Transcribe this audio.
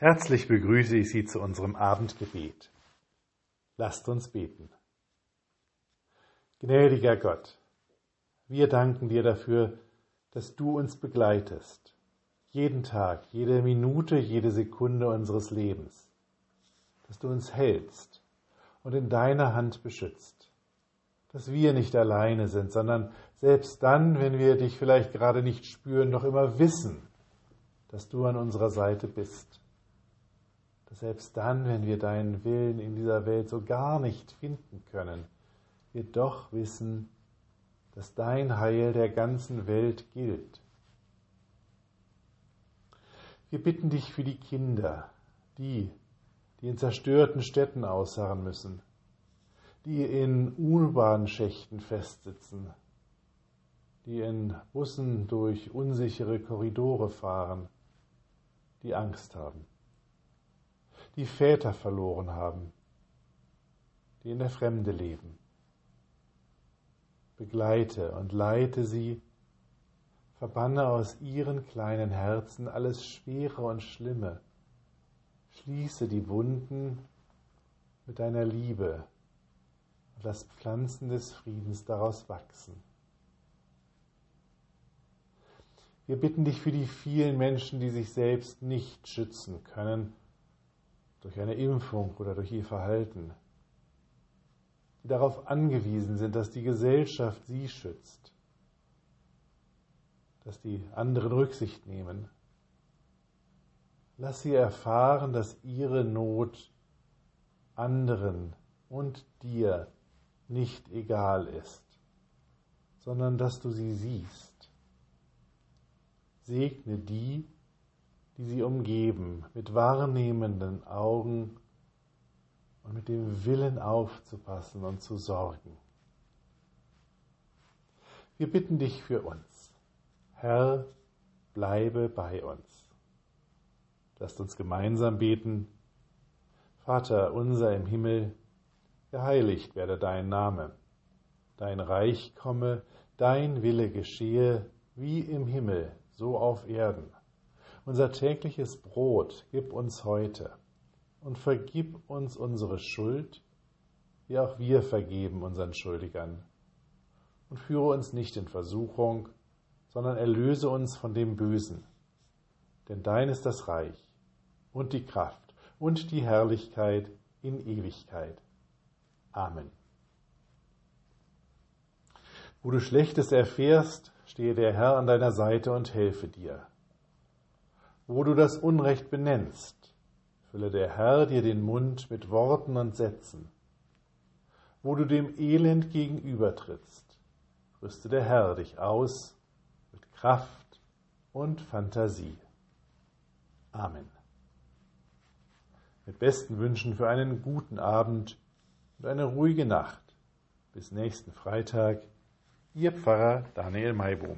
Herzlich begrüße ich Sie zu unserem Abendgebet. Lasst uns beten. Gnädiger Gott, wir danken dir dafür, dass du uns begleitest, jeden Tag, jede Minute, jede Sekunde unseres Lebens, dass du uns hältst und in deiner Hand beschützt, dass wir nicht alleine sind, sondern selbst dann, wenn wir dich vielleicht gerade nicht spüren, doch immer wissen, dass du an unserer Seite bist dass selbst dann, wenn wir deinen Willen in dieser Welt so gar nicht finden können, wir doch wissen, dass dein Heil der ganzen Welt gilt. Wir bitten dich für die Kinder, die, die in zerstörten Städten ausharren müssen, die in U-Bahn-Schächten festsitzen, die in Bussen durch unsichere Korridore fahren, die Angst haben die Väter verloren haben, die in der Fremde leben. Begleite und leite sie, verbanne aus ihren kleinen Herzen alles Schwere und Schlimme, schließe die Wunden mit deiner Liebe und lass Pflanzen des Friedens daraus wachsen. Wir bitten dich für die vielen Menschen, die sich selbst nicht schützen können durch eine Impfung oder durch ihr Verhalten, die darauf angewiesen sind, dass die Gesellschaft sie schützt, dass die anderen Rücksicht nehmen. Lass sie erfahren, dass ihre Not anderen und dir nicht egal ist, sondern dass du sie siehst. Segne die, die sie umgeben, mit wahrnehmenden Augen und mit dem Willen aufzupassen und zu sorgen. Wir bitten dich für uns. Herr, bleibe bei uns. Lasst uns gemeinsam beten. Vater unser im Himmel, geheiligt werde dein Name. Dein Reich komme, dein Wille geschehe, wie im Himmel, so auf Erden. Unser tägliches Brot gib uns heute und vergib uns unsere Schuld, wie auch wir vergeben unseren Schuldigern. Und führe uns nicht in Versuchung, sondern erlöse uns von dem Bösen. Denn dein ist das Reich und die Kraft und die Herrlichkeit in Ewigkeit. Amen. Wo du Schlechtes erfährst, stehe der Herr an deiner Seite und helfe dir wo du das Unrecht benennst, fülle der Herr dir den Mund mit Worten und Sätzen. Wo du dem Elend gegenübertrittst, rüste der Herr dich aus mit Kraft und Fantasie. Amen. Mit besten Wünschen für einen guten Abend und eine ruhige Nacht. Bis nächsten Freitag, Ihr Pfarrer Daniel Maibohm.